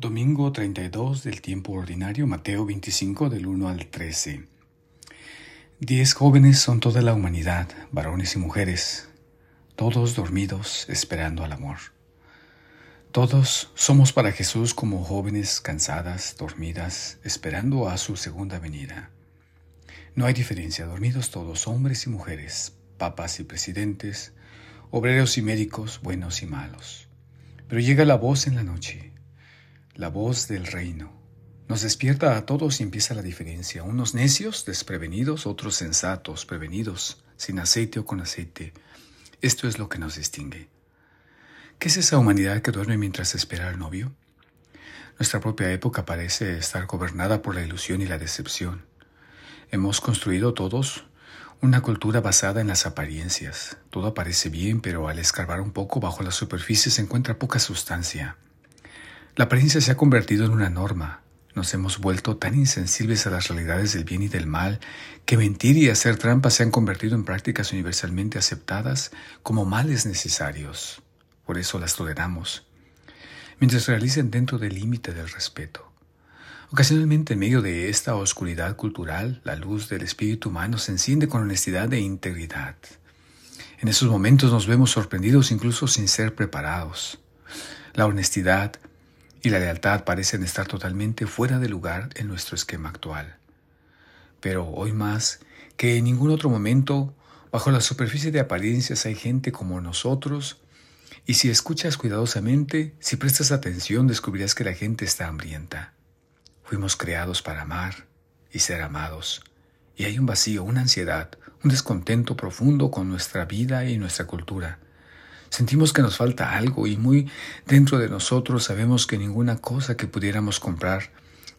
Domingo 32 del tiempo ordinario, Mateo 25 del 1 al 13. Diez jóvenes son toda la humanidad, varones y mujeres, todos dormidos esperando al amor. Todos somos para Jesús como jóvenes cansadas, dormidas, esperando a su segunda venida. No hay diferencia, dormidos todos, hombres y mujeres, papas y presidentes, obreros y médicos, buenos y malos. Pero llega la voz en la noche la voz del reino. Nos despierta a todos y empieza la diferencia. Unos necios, desprevenidos, otros sensatos, prevenidos, sin aceite o con aceite. Esto es lo que nos distingue. ¿Qué es esa humanidad que duerme mientras espera al novio? Nuestra propia época parece estar gobernada por la ilusión y la decepción. Hemos construido todos una cultura basada en las apariencias. Todo parece bien, pero al escarbar un poco bajo la superficie se encuentra poca sustancia. La apariencia se ha convertido en una norma. Nos hemos vuelto tan insensibles a las realidades del bien y del mal que mentir y hacer trampas se han convertido en prácticas universalmente aceptadas como males necesarios. Por eso las toleramos, mientras realicen dentro del límite del respeto. Ocasionalmente, en medio de esta oscuridad cultural, la luz del espíritu humano se enciende con honestidad e integridad. En esos momentos nos vemos sorprendidos incluso sin ser preparados. La honestidad, y la lealtad parecen estar totalmente fuera de lugar en nuestro esquema actual. Pero hoy más que en ningún otro momento, bajo la superficie de apariencias hay gente como nosotros, y si escuchas cuidadosamente, si prestas atención, descubrirás que la gente está hambrienta. Fuimos creados para amar y ser amados, y hay un vacío, una ansiedad, un descontento profundo con nuestra vida y nuestra cultura Sentimos que nos falta algo y muy dentro de nosotros sabemos que ninguna cosa que pudiéramos comprar,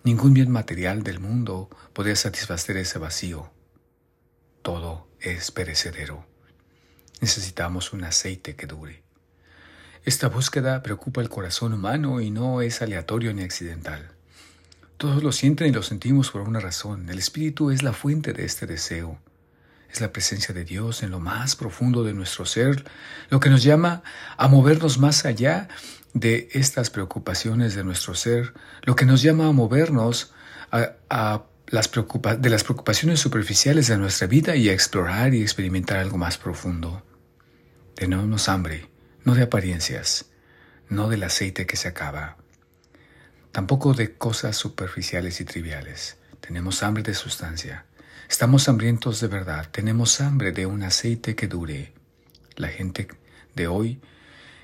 ningún bien material del mundo podría satisfacer ese vacío. Todo es perecedero. Necesitamos un aceite que dure. Esta búsqueda preocupa el corazón humano y no es aleatorio ni accidental. Todos lo sienten y lo sentimos por una razón. El espíritu es la fuente de este deseo es la presencia de Dios en lo más profundo de nuestro ser, lo que nos llama a movernos más allá de estas preocupaciones de nuestro ser, lo que nos llama a movernos a, las de las preocupaciones superficiales de nuestra vida y a explorar y experimentar algo más profundo. Tenemos hambre, no de apariencias, no del aceite que se acaba, tampoco de cosas superficiales y triviales. Tenemos hambre de sustancia. Estamos hambrientos de verdad, tenemos hambre de un aceite que dure. La gente de hoy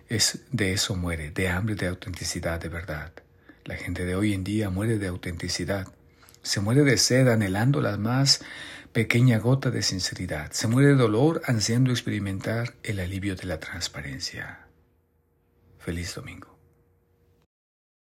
es de eso muere, de hambre de autenticidad de verdad. La gente de hoy en día muere de autenticidad. Se muere de sed anhelando la más pequeña gota de sinceridad. Se muere de dolor ansiando experimentar el alivio de la transparencia. Feliz domingo.